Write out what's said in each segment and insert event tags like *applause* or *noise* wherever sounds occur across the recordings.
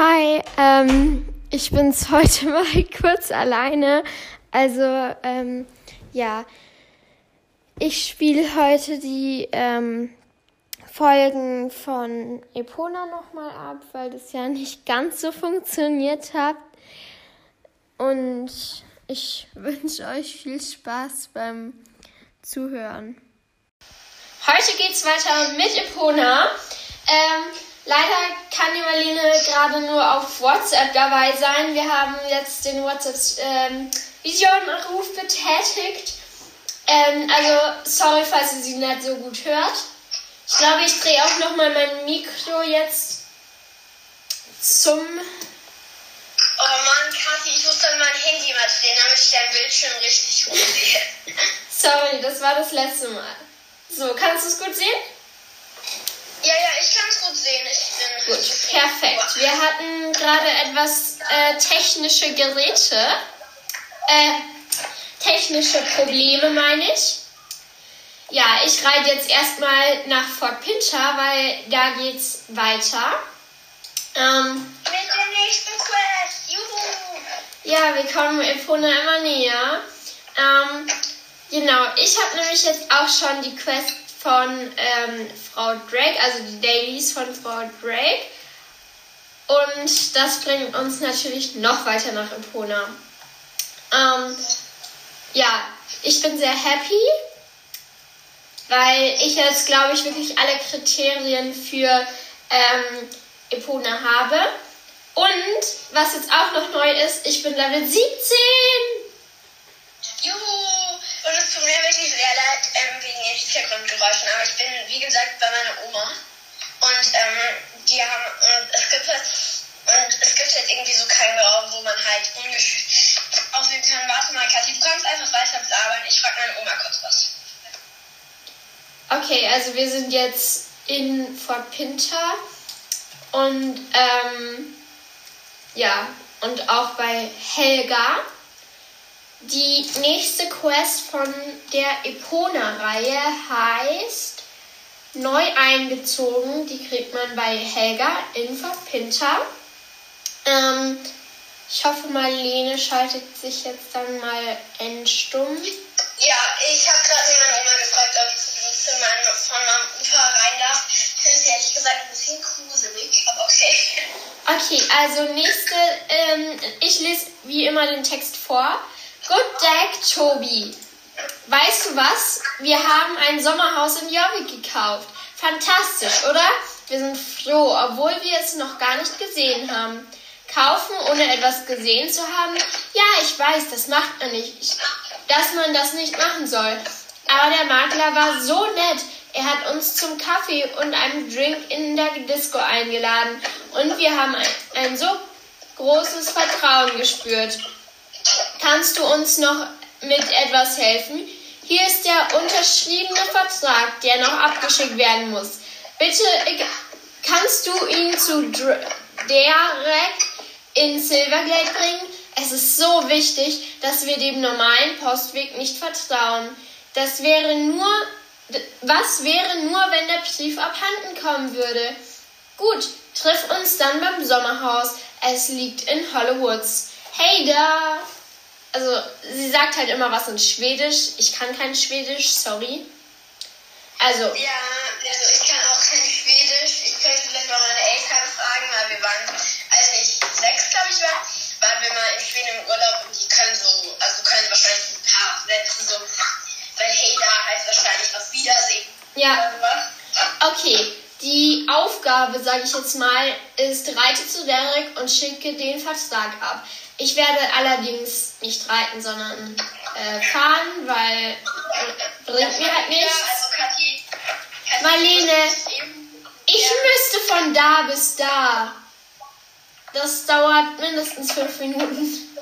Hi, ähm, ich bin's *laughs* heute mal kurz alleine. Also, ähm, ja, ich spiele heute die ähm, Folgen von Epona nochmal ab, weil das ja nicht ganz so funktioniert hat. Und ich *laughs* wünsche euch viel Spaß beim Zuhören. Heute geht's weiter mit Epona. Ähm, leider kann die Marlene gerade nur auf WhatsApp dabei sein. Wir haben jetzt den WhatsApp-Vision-Ruf ähm, betätigt. Ähm, also, sorry, falls ihr sie nicht so gut hört. Ich glaube, ich drehe auch nochmal mein Mikro jetzt zum. Oh Mann, Kathi, ich muss dann mein Handy mal drehen, damit ich dein Bildschirm richtig gut sehe. *laughs* sorry, das war das letzte Mal. So, kannst du es gut sehen? Ja, ja, ich kann es gut sehen. Ich bin gut, perfekt. Wir hatten gerade etwas äh, technische Geräte. Äh, technische Probleme, meine ich. Ja, ich reite jetzt erstmal nach Fort Pinter, weil da geht's weiter. Ähm, Mit dem nächsten Quest. Juhu! Ja, wir kommen Epona immer näher. Ähm, genau, ich habe nämlich jetzt auch schon die Quest von ähm, Frau Drake, also die Dailies von Frau Drake. Und das bringt uns natürlich noch weiter nach Epona. Ähm, ja, ich bin sehr happy, weil ich jetzt, glaube ich, wirklich alle Kriterien für ähm, Epona habe. Und was jetzt auch noch neu ist, ich bin Level 17. Juhu! Und es tut mir wirklich sehr leid ähm, wegen den Hintergrundgeräuschen, aber ich bin, wie gesagt, bei meiner Oma. Und ähm, die haben, und es gibt jetzt, und es gibt jetzt irgendwie so keinen Raum, wo man halt ungeschützt aussehen kann. Warte mal, Kathi, du kannst einfach weiter blabbern. Ich frage meine Oma kurz was. Okay, also wir sind jetzt in Fort Pinter und ähm, ja, und auch bei Helga. Die nächste Quest von der Epona-Reihe heißt Neu eingezogen. Die kriegt man bei Helga in Verpinter. Ähm, ich hoffe, Marlene schaltet sich jetzt dann mal endstumm. Ja, ich habe gerade meine Oma gefragt, ob ich zu meinem, von meinem Ufer rein darf. Ich finde es ehrlich gesagt ein bisschen gruselig, aber okay. Okay, also nächste, ähm, ich lese wie immer den Text vor. Good Dag, Tobi. Weißt du was? Wir haben ein Sommerhaus in Jorvik gekauft. Fantastisch, oder? Wir sind froh, obwohl wir es noch gar nicht gesehen haben. Kaufen, ohne etwas gesehen zu haben? Ja, ich weiß, das macht man nicht. Dass man das nicht machen soll. Aber der Makler war so nett. Er hat uns zum Kaffee und einem Drink in der Disco eingeladen. Und wir haben ein, ein so großes Vertrauen gespürt. Kannst du uns noch mit etwas helfen? Hier ist der unterschriebene Vertrag, der noch abgeschickt werden muss. Bitte kannst du ihn zu Derek in Silvergate bringen? Es ist so wichtig, dass wir dem normalen Postweg nicht vertrauen. Das wäre nur, was wäre nur, wenn der Brief abhanden kommen würde? Gut, triff uns dann beim Sommerhaus. Es liegt in Hollywoods. Hey da! Also sie sagt halt immer was in Schwedisch. Ich kann kein Schwedisch, sorry. Also. Ja, also ich kann auch kein Schwedisch. Ich könnte vielleicht mal meine Eltern fragen, weil wir waren, als ich sechs, glaube ich, war, waren wir mal in Schweden im Urlaub und die können so, also können wahrscheinlich ein paar Sätze so, weil hey da heißt wahrscheinlich auf Wiedersehen. Ja. Okay. Die Aufgabe, sage ich jetzt mal, ist, reite zu Derek und schicke den Vertrag ab. Ich werde allerdings nicht reiten, sondern äh, fahren, weil äh, bringt mir halt nichts. Also Marlene, ich müsste von da bis da. Das dauert mindestens fünf Minuten.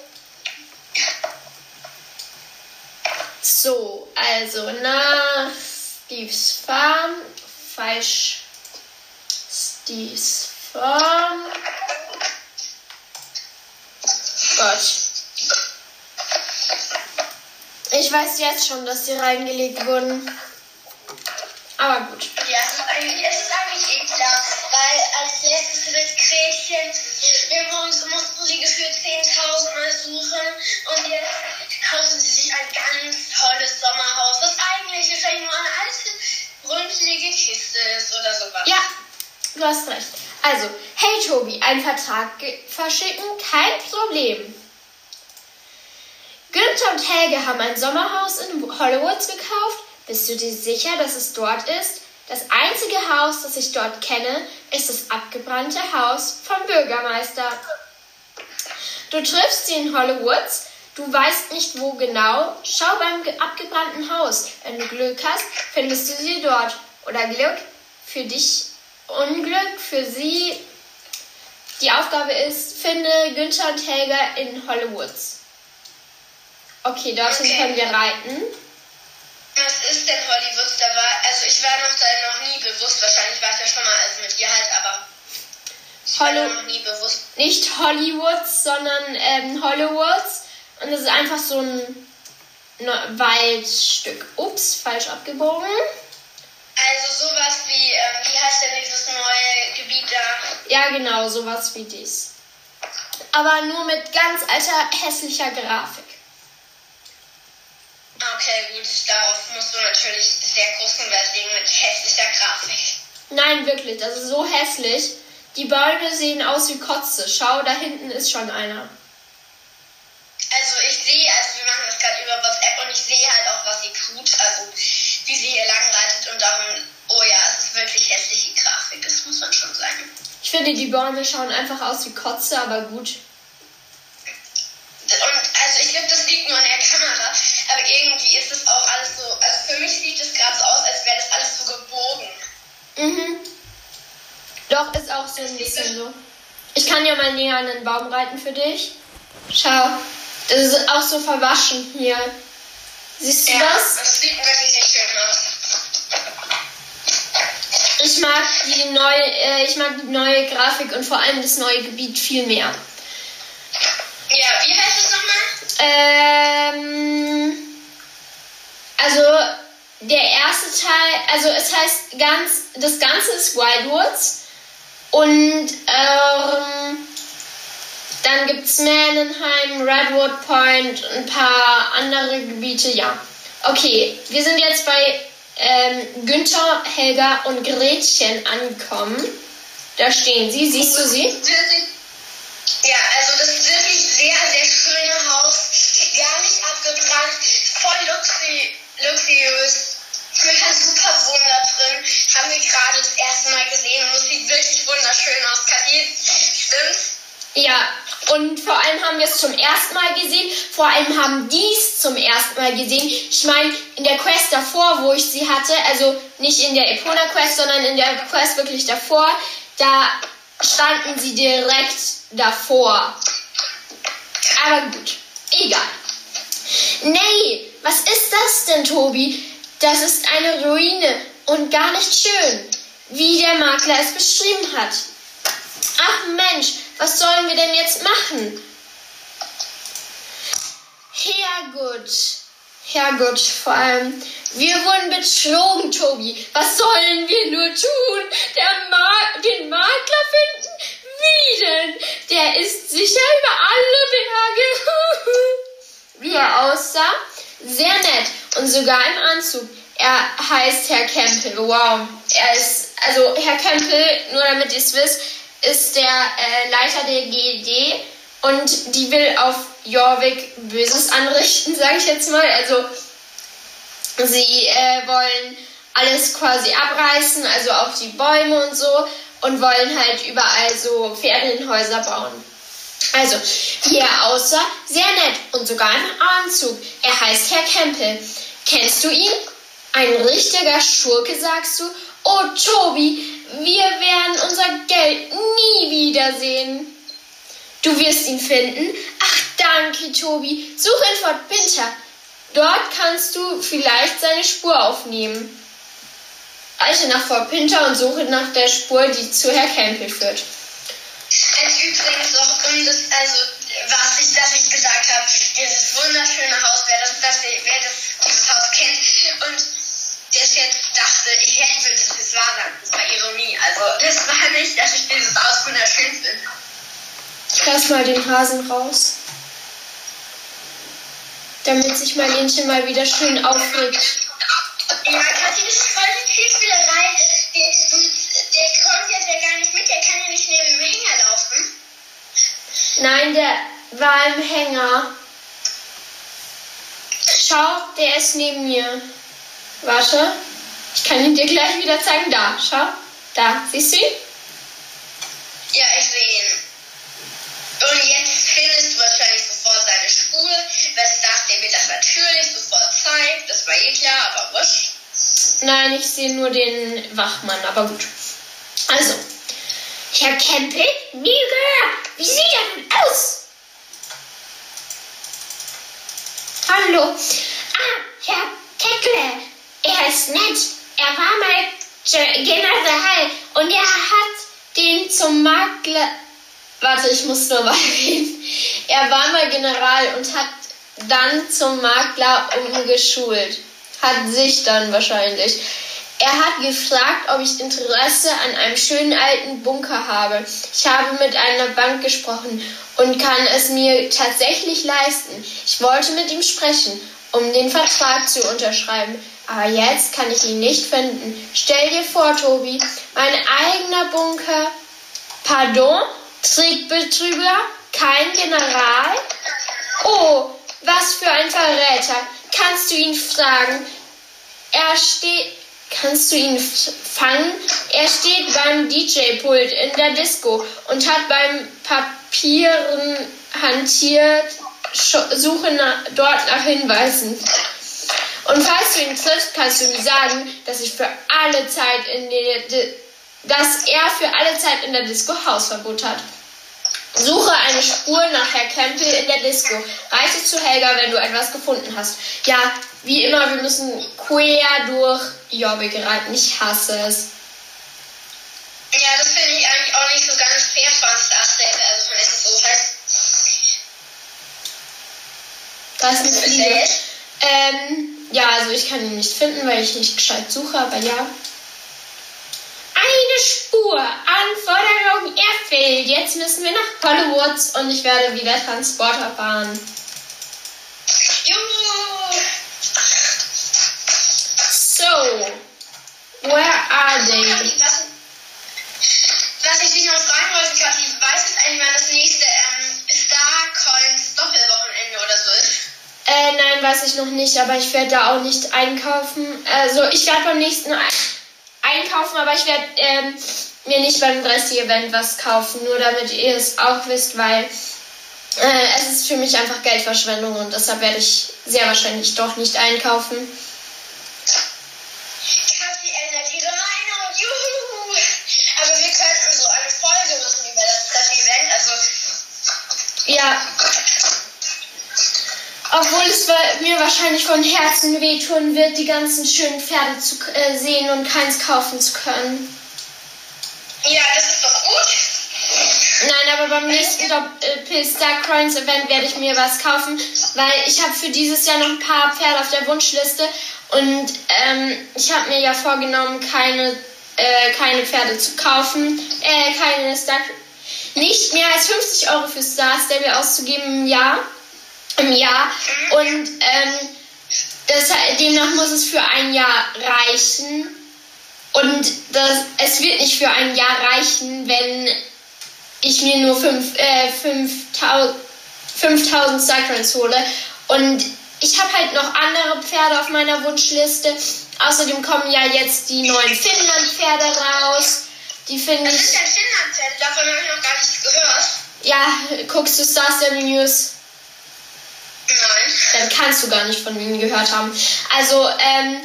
So, also nach Steves Farm. Falsch. Steves Farm. Gott. Ich weiß jetzt schon, dass sie reingelegt wurden. Aber gut. Ja, es ist eigentlich, eh klar. Weil als letztes das Gretchen 10.000 Mal suchen und jetzt kaufen sie sich ein ganz tolles Sommerhaus, das eigentlich wahrscheinlich nur eine alte, rümplige Kiste ist oder sowas. Ja, du hast recht. Also, hey Tobi, einen Vertrag verschicken, kein Problem. Günther und Helge haben ein Sommerhaus in Hollywoods gekauft. Bist du dir sicher, dass es dort ist? Das einzige Haus, das ich dort kenne, ist das abgebrannte Haus vom Bürgermeister. Du triffst sie in Hollywoods, du weißt nicht wo genau. Schau beim abgebrannten Haus. Wenn du Glück hast, findest du sie dort. Oder Glück für dich, Unglück für sie. Die Aufgabe ist, finde Günther und Helga in Hollywoods. Okay, dorthin Okay. können wir reiten. Was ist denn Hollywood? Da war, also ich war noch da noch nie bewusst, wahrscheinlich war ich ja schon mal, also mit ihr halt, aber ich war Hollo- da noch nie bewusst. Nicht Hollywoods, sondern ähm, Hollywoods. Und das ist einfach so ein Waldstück. Ups, falsch abgebogen. Also sowas wie, ähm, wie heißt denn dieses neue Gebiet da? Ja, genau, sowas wie dies. Aber nur mit ganz alter, hässlicher Grafik. Okay, gut, darauf musst du natürlich sehr großen Wert legen mit hässlicher Grafik. Nein, wirklich, das ist so hässlich. Die Bäume sehen aus wie Kotze. Schau, da hinten ist schon einer. Also ich sehe, also wir machen das gerade über WhatsApp und ich sehe halt auch, was sie tut, also wie sie hier lang reitet und darum, oh ja, es ist wirklich hässliche Grafik, das muss man schon sagen. Ich finde, die Bäume schauen einfach aus wie Kotze, aber gut. Und also ich glaube, das liegt nur an der Kamera, aber irgendwie ist es auch alles so, also für mich sieht es gerade so aus, als wäre das alles so gebogen. Mhm. Doch, ist auch so ein bisschen so. Ich kann ja mal näher an den Baum reiten für dich. Schau, das ist auch so verwaschen hier. Siehst du das? das sieht wirklich nicht schön aus. Ich mag die neue, äh, ich mag die neue Grafik und vor allem das neue Gebiet viel mehr. Ja, wie heißt es nochmal? Ähm, also der erste Teil, also es heißt ganz, das Ganze ist Wildwoods und ähm, dann gibt es Manenheim, Redwood Point, ein paar andere Gebiete, ja. Okay, wir sind jetzt bei ähm, Günther, Helga und Gretchen angekommen. Da stehen sie, siehst du sie? Ja, also das ist wirklich sehr, sehr schöne Haus. Gar nicht abgebrannt, voll luxi luxuriös. Mit einem super da drin. Haben wir gerade das erste Mal gesehen und es sieht wirklich wunderschön aus. Kathi, stimmt's? Ja, und vor allem haben wir es zum ersten Mal gesehen. Vor allem haben die es zum ersten Mal gesehen. Ich meine, in der Quest davor, wo ich sie hatte, also nicht in der Epona Quest, sondern in der Quest wirklich davor, da standen sie direkt davor. Aber gut, egal. Nee, was ist das denn, Tobi? Das ist eine Ruine und gar nicht schön, wie der Makler es beschrieben hat. Ach Mensch, was sollen wir denn jetzt machen? Herrgott, Herrgott, vor allem, wir wurden betrogen, Tobi. Was sollen wir nur tun? Ma den Makler finden? Wie denn? Der ist sicher über alle Berge. *laughs* Wie er aussah? Sehr nett und sogar im Anzug. Er heißt Herr Kempel. Wow. Er ist, also Herr Kempel, nur damit ihr es wisst, ist der äh, Leiter der GED und die will auf Jorvik Böses anrichten, *laughs* sage ich jetzt mal. Also sie äh, wollen alles quasi abreißen, also auch die Bäume und so und wollen halt überall so Ferienhäuser bauen. Also, wie er aussah, sehr nett und sogar im Anzug. Er heißt Herr Kempel. Kennst du ihn? Ein richtiger Schurke, sagst du? Oh, Tobi, wir werden unser Geld nie wiedersehen. Du wirst ihn finden? Ach, danke, Tobi. Such in Fort Pinter. Dort kannst du vielleicht seine Spur aufnehmen. Reite nach Fort Pinter und suche nach der Spur, die zu Herr Campbell führt. Also übrigens noch, um das, also was ich, dass ich gesagt habe, dieses wunderschöne Haus, wer das, das, wer das, dieses Haus kennt und das jetzt dachte, ich hätte das, das war dann, das war Ironie. Also das war nicht, dass ich dieses Haus wunderschön finde. Lass mal den Hasen raus. Damit sich Marlenchen mal wieder schön aufregt. Ja, Kathi, das ist voll die Zielspielerei. Der, der kommt jetzt ja gar nicht mit, der kann ja nicht neben dem Hänger laufen. Nein, der war im Hänger. Schau, der ist neben mir. Warte. Ich kann ihn dir gleich wieder zeigen. Da, schau. Da, siehst du ihn? Ja, ich sehe ihn. Und jetzt findest du wahrscheinlich sofort seine Spur, weshalb der mir das natürlich sofort zeigt. Das war eh klar, aber wurscht. Nein, ich sehe nur den Wachmann, aber gut. Also, Herr Kempel, nie gehört. Wie sieht er denn aus? Hallo. Ah, Herr Keckle. Er ist nett. Er war mal General und er hat den zum Makler. Warte, ich muss nur *laughs* mal reden. Er war mal General und hat dann zum Makler umgeschult. Hat sich dann wahrscheinlich. Er hat gefragt, ob ich Interesse an einem schönen alten Bunker habe. Ich habe mit einer Bank gesprochen und kann es mir tatsächlich leisten. Ich wollte mit ihm sprechen, um den Vertrag zu unterschreiben. Aber jetzt kann ich ihn nicht finden. Stell dir vor, Tobi, mein eigener Bunker. Pardon? Trickbetrüger? Kein General? Oh, was für ein Verräter. Kannst du ihn fragen? Er steht. Kannst du ihn fangen? Er steht beim DJ-Pult in der Disco und hat beim Papieren hantiert, suche nach, dort nach Hinweisen. Und falls du ihn triffst, kannst du ihm sagen, dass ich für alle Zeit in der, dass er für alle Zeit in der Disco Hausverbot hat. Suche eine Spur nach Herr Campbell in der Disco. Reite zu Helga, wenn du etwas gefunden hast. Ja, wie immer, wir müssen quer durch Jobbik reiten. Ich hasse es. Ja, das finde ich eigentlich auch nicht so ganz fair von Starstable, also von SSO. Heißt, da ist Fliege. Ähm, ja, also ich kann ihn nicht finden, weil ich nicht gescheit suche, aber ja. Eine Spur. Anforderung erfüllt. Jetzt müssen wir nach Hollywood und ich werde wieder Transporter fahren. Juhu! So, where are they? Was, was ich dich noch fragen wollte, Kathi, weißt du eigentlich, wann das nächste ähm, Star-Coins Doppelwochenende weiß ich noch nicht, aber ich werde da auch nicht einkaufen. Also ich werde beim nächsten einkaufen, aber ich werde ähm, mir nicht beim 30-Event was kaufen, nur damit ihr es auch wisst, weil äh, es ist für mich einfach Geldverschwendung und deshalb werde ich sehr wahrscheinlich doch nicht einkaufen. Kathi ändert ihre Meinung, juhu! Aber wir könnten so eine Folge machen über das 30-Event, also... Ja, obwohl es mir wahrscheinlich von Herzen wehtun wird, die ganzen schönen Pferde zu äh, sehen und keins kaufen zu können. Ja, das ist doch gut. Nein, aber beim nächsten Doppel Star Coins Event werde ich mir was kaufen, weil ich habe für dieses Jahr noch ein paar Pferde auf der Wunschliste und ähm, ich habe mir ja vorgenommen, keine, äh, keine Pferde zu kaufen, äh, keine Star nicht mehr als 50 Euro für Star Stable auszugeben im Jahr im Jahr. Und ähm, das, demnach muss es für ein Jahr reichen. Und das, es wird nicht für ein Jahr reichen, wenn ich mir nur 5000 äh, 5000 Cyclones hole. Und ich habe halt noch andere Pferde auf meiner Wunschliste. Außerdem kommen ja jetzt die neuen Finnland-Pferde raus. Die finde ich. Was ist denn Finnland-Pferde? Davon habe ich noch gar nichts gehört. Ja, guckst du Star Stable News? Nein. Dann kannst du gar nicht von ihnen gehört haben. Also, ähm,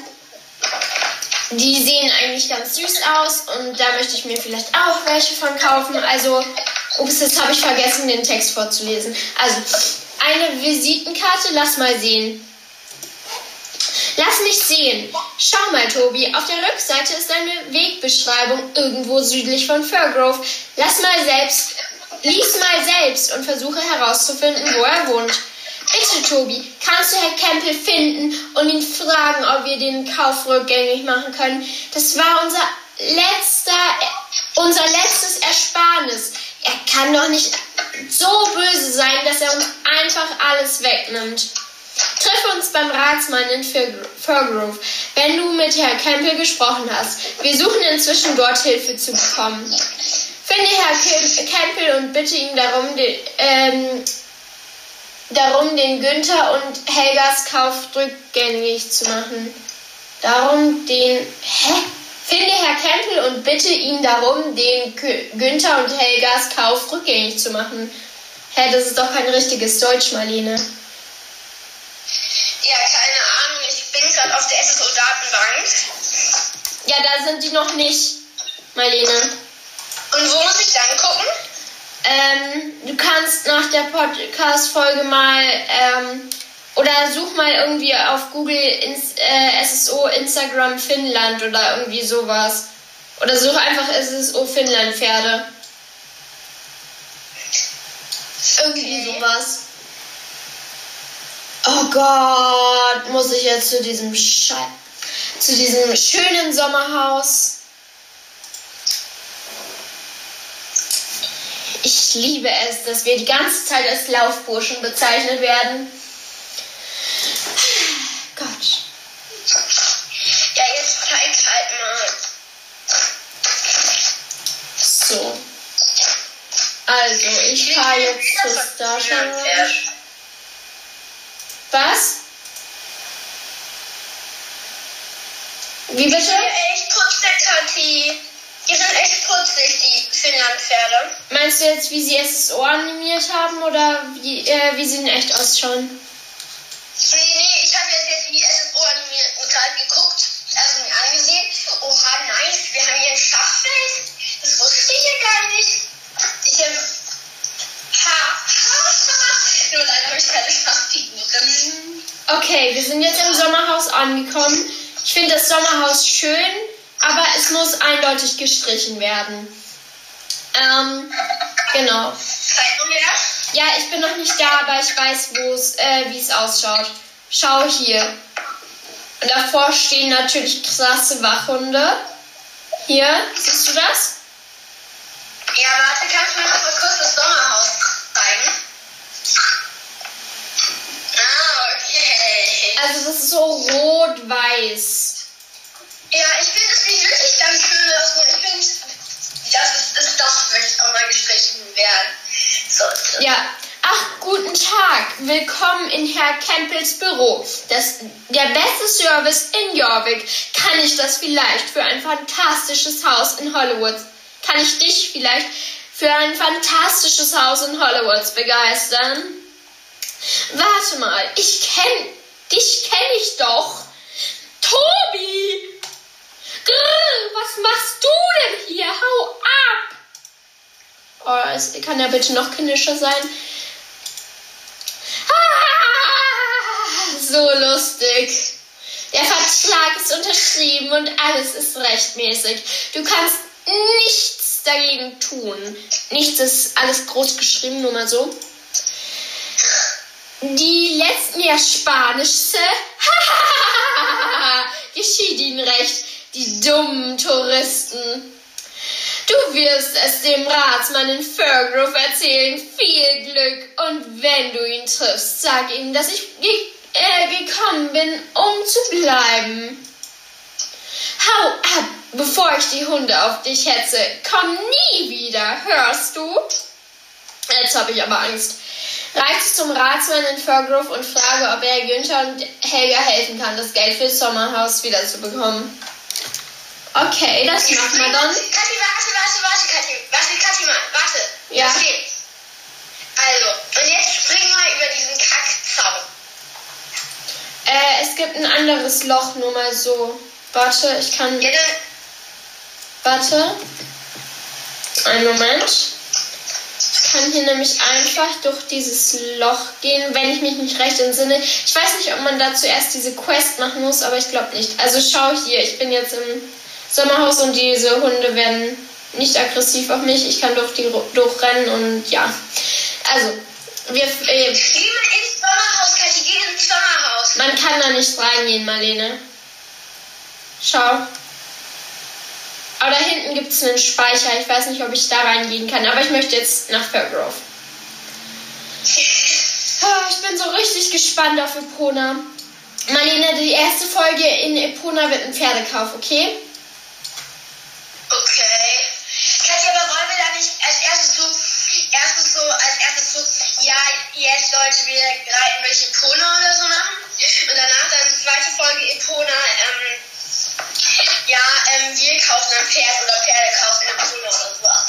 die sehen eigentlich ganz süß aus und da möchte ich mir vielleicht auch welche von kaufen. Also, ups, jetzt habe ich vergessen, den Text vorzulesen. Also, eine Visitenkarte, lass mal sehen. Lass mich sehen. Schau mal, Tobi, auf der Rückseite ist eine Wegbeschreibung irgendwo südlich von Fairgrove. Lass mal selbst, lies mal selbst und versuche herauszufinden, wo er wohnt. Bitte, Tobi, kannst du Herr Campbell finden und ihn fragen, ob wir den Kauf rückgängig machen können? Das war unser letzter, unser letztes Ersparnis. Er kann doch nicht so böse sein, dass er uns einfach alles wegnimmt. Triff uns beim Ratsmann in Furgrove, wenn du mit Herrn Campbell gesprochen hast. Wir suchen inzwischen dort Hilfe zu bekommen. Finde Herr Campbell und bitte ihn darum, den, ähm, darum, den Günther und Helgas Kauf rückgängig zu machen. Darum den. Hä? Finde Herr Campbell und bitte ihn darum, den Günther und Helgas Kauf rückgängig zu machen. Hä, das ist doch kein richtiges Deutsch, Marlene. Ja, keine Ahnung. Ich bin gerade auf der SSO-Datenbank. Ja, da sind die noch nicht, Marlene. Und wo muss ich dann gucken? Ähm, du kannst nach der Podcast-Folge mal ähm, oder such mal irgendwie auf Google ins, äh, SSO Instagram Finnland oder irgendwie sowas. Oder such einfach SSO Finnland Pferde. Irgendwie sowas. Oh Gott, muss ich jetzt zu diesem Schei zu diesem schönen Sommerhaus. Ich liebe es, dass wir die ganze Zeit als Laufburschen bezeichnet werden. Gott. Ja, jetzt zeig halt mal. So. Also, ich fahre jetzt zur Station. Was? Wie bitte? Echt putzig, Kathi. Die sind echt putzig, die Finnlandpferde. Meinst du jetzt, wie sie SSO animiert haben oder wie, äh, wie sie in echt ausschauen? Nee, nee, ich habe jetzt, jetzt die SSO animierten gerade geguckt, also mir angesehen. Oha, nice, wir haben hier ein Schachfeld. Das wusste ich ja gar nicht. Ich habe. Ha, ha, ha. Nur leider habe ich keine Schachfiguren. Okay, wir sind jetzt im Sommerhaus angekommen. Ich finde das Sommerhaus schön, aber es muss eindeutig gestrichen werden. Ähm, genau. Ja, ich bin noch nicht da, aber ich weiß, äh, wie es ausschaut. Schau hier. Und davor stehen natürlich krasse Wachhunde. Hier, siehst du das? Ja, warte, kannst du mir noch mal kurz das Sommerhaus zeigen? Ah, okay. Also das ist so rot-weiß. Ja, ich finde es nicht wirklich ganz schön, dass man, ich finde, das ist das möchte auch mal gestrichen werden. So. Ja. Ach, guten Tag. Willkommen in Herr Campbells Büro. Das, der beste Service in Jorvik. Kann ich das vielleicht für ein fantastisches Haus in Hollywood? Kann ich dich vielleicht für ein fantastisches Haus in Hollywood begeistern? Warte mal, ich kenn, dich kenne ich doch. Tobi! Grrr, was machst du denn hier? Hau ab! Oh, es kann ja bitte noch kindischer sein. Ah, so lustig. Der Vertrag ist unterschrieben und alles ist rechtmäßig. Du kannst nichts dagegen tun. Nichts ist alles groß geschrieben, nur mal so. Die letzten Ersparnisse *laughs* geschieht ihnen recht, die dummen Touristen. Du wirst es dem Ratsmann in Furgrove erzählen. Viel Glück. Und wenn du ihn triffst, sag ihm, dass ich ge äh, gekommen bin, um zu bleiben. Hau ab, bevor ich die Hunde auf dich hetze. Komm nie wieder, hörst du? Jetzt habe ich aber Angst. Reise zum Ratsmann in Furgrove und frage, ob er Günther und Helga helfen kann, das Geld fürs Sommerhaus wiederzubekommen. Okay, das machen wir dann. Kathi, warte, warte, warte, Kathi. Warte, Kathi, mal, warte. Ja. Okay. Also, und jetzt spring mal über diesen Kackzaun. Äh, es gibt ein anderes Loch, nur mal so. Warte, ich kann. Ja. Warte. Einen Moment. Ich kann hier nämlich einfach durch dieses Loch gehen, wenn ich mich nicht recht entsinne. Ich weiß nicht, ob man da zuerst diese Quest machen muss, aber ich glaube nicht. Also schau hier, ich bin jetzt im Sommerhaus und diese Hunde werden nicht aggressiv auf mich. Ich kann durch die durchrennen und ja. Also, wir. Äh, Geh mal ins Sommerhaus, Kathi, geh ins Sommerhaus. man kann da nicht reingehen, Marlene. Schau. Aber da hinten gibt es einen Speicher. Ich weiß nicht, ob ich da reingehen kann, aber ich möchte jetzt nach Fairgrove. Oh, *laughs* ich bin so richtig gespannt auf Epona. Marlene, die erste Folge in Epona wird ein Pferdekauf? Okay. Katja, aber wollen wir da nicht als erstes so, erstes so, als erstes so, ja, jetzt Leute, wir reiten durch Epona oder so machen? Und danach dann die zweite Folge Epona, ähm, ja, ähm, wir kaufen ein Pferd oder Pferde kaufen Epona oder sowas.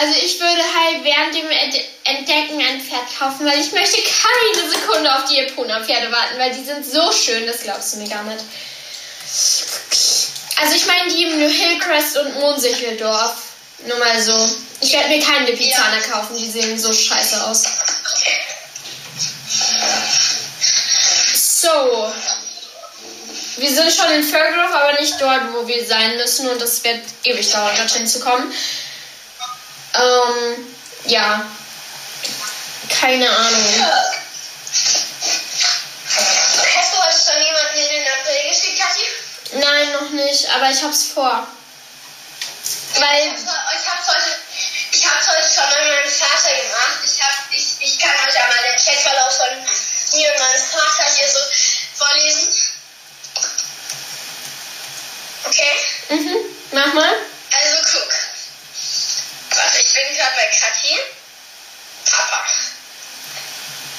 Also ich würde halt während dem Entdecken ein Pferd kaufen, weil ich möchte keine Sekunde auf die Epona-Pferde warten, weil die sind so schön, das glaubst du mir gar nicht. Also ich meine die im New Hillcrest und Monsicheldorf. Nur mal so. Ich werde mir keine Lipizzaner ja. kaufen, die sehen so scheiße aus. So. Wir sind schon in Fairgrove, aber nicht dort, wo wir sein müssen und es wird ewig dauern, dorthin zu kommen. Ähm, ja. Keine Ahnung. Hast du heute schon jemanden in den April geschickt, Kathi? Nein, noch nicht, aber ich hab's vor. Weil. Ich hab's, heute. Ich hab's heute schon mit meinem Vater gemacht. Ich, hab, ich, ich kann euch einmal den Chatverlauf von mir und meinem Vater hier so vorlesen. Okay? Mhm, mach mal. Also guck. Warte, ich bin gerade bei Kathi. Papa.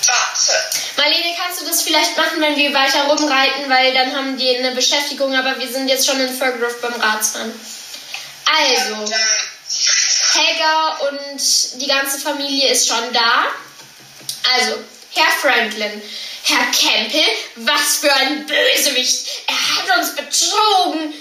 Warte. Marlene, kannst du das vielleicht machen, wenn wir weiter rumreiten, weil dann haben die eine Beschäftigung, aber wir sind jetzt schon in Fergrove beim Ratsmann. Also, Helga und die ganze Familie ist schon da. Also, Herr Franklin, Herr Campbell, was für ein Bösewicht! Er hat uns betrogen!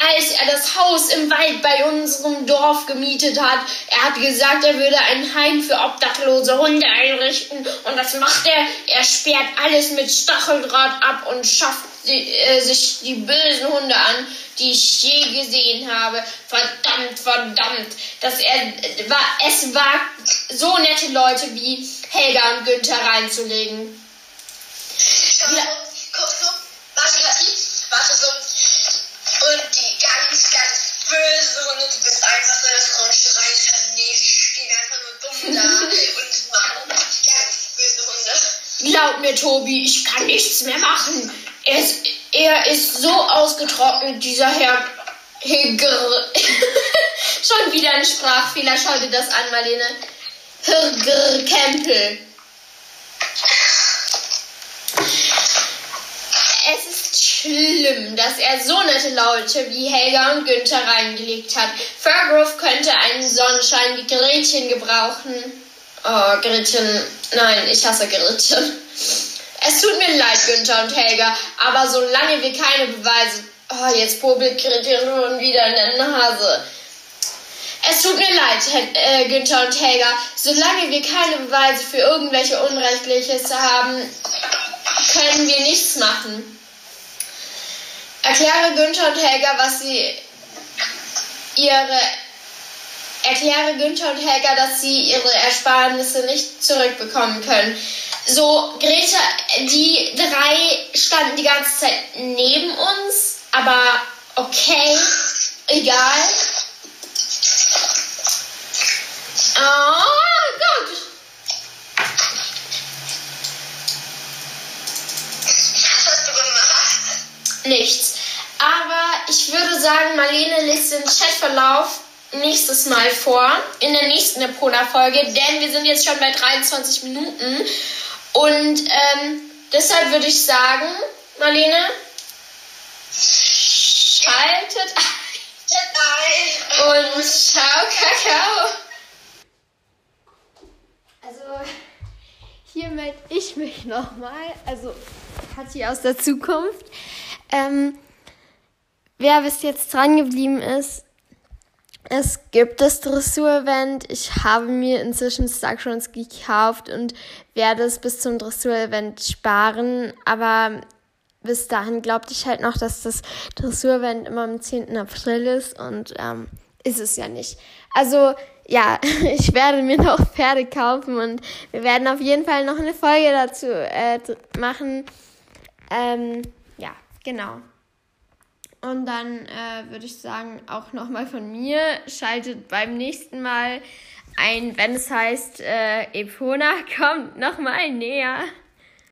Als er das Haus im Wald bei unserem Dorf gemietet hat. Er hat gesagt, er würde ein Heim für obdachlose Hunde einrichten. Und das macht er. Er sperrt alles mit Stacheldraht ab und schafft die, äh, sich die bösen Hunde an, die ich je gesehen habe. Verdammt, verdammt. Dass er war, es war so nette Leute wie Helga und Günther reinzulegen. Warte, warte so. Und die ganz, ganz böse Hunde, du bist einfach so das Grundstück. Nee, die stehen einfach nur dumm *laughs* da und machen ganz böse Hunde. Glaub mir, Tobi, ich kann nichts mehr machen. Er ist, er ist so ausgetrocknet, dieser Herr Higr. *laughs* Schon wieder ein Sprachfehler. Schau dir das an, Marlene. Higr Kempel. Schlimm, dass er so nette Leute wie Helga und Günther reingelegt hat. Fairgrove könnte einen Sonnenschein wie Gretchen gebrauchen. Oh, Gretchen. Nein, ich hasse Gretchen. Es tut mir leid, Günther und Helga, aber solange wir keine Beweise. Oh, jetzt popelt Gretchen schon wieder in der Nase. Es tut mir leid, äh, Günther und Helga, solange wir keine Beweise für irgendwelche Unrechtliches haben, können wir nichts machen. Erkläre Günther und Helga, was sie ihre erkläre Günther und Helga, dass sie ihre Ersparnisse nicht zurückbekommen können. So, Greta, die drei standen die ganze Zeit neben uns, aber okay, egal. Oh Gott. Was hast du gemacht? Nichts. Aber ich würde sagen, Marlene liest den Chatverlauf nächstes Mal vor, in der nächsten Epoda-Folge, denn wir sind jetzt schon bei 23 Minuten. Und ähm, deshalb würde ich sagen, Marlene, schaltet ein und ciao, Kakao. Also, hier melde ich mich nochmal, also Kathi aus der Zukunft. Ähm, wer bis jetzt dran geblieben ist, es gibt das Dressur-Event. Ich habe mir inzwischen Starcrons gekauft und werde es bis zum Dressur-Event sparen. Aber bis dahin glaubte ich halt noch, dass das Dressur-Event immer am 10. April ist und ähm, ist es ja nicht. Also ja, *laughs* ich werde mir noch Pferde kaufen und wir werden auf jeden Fall noch eine Folge dazu äh, machen. Ähm, ja, genau. Und dann äh, würde ich sagen, auch nochmal von mir, schaltet beim nächsten Mal ein, wenn es heißt, äh, Epona *laughs* kommt nochmal näher.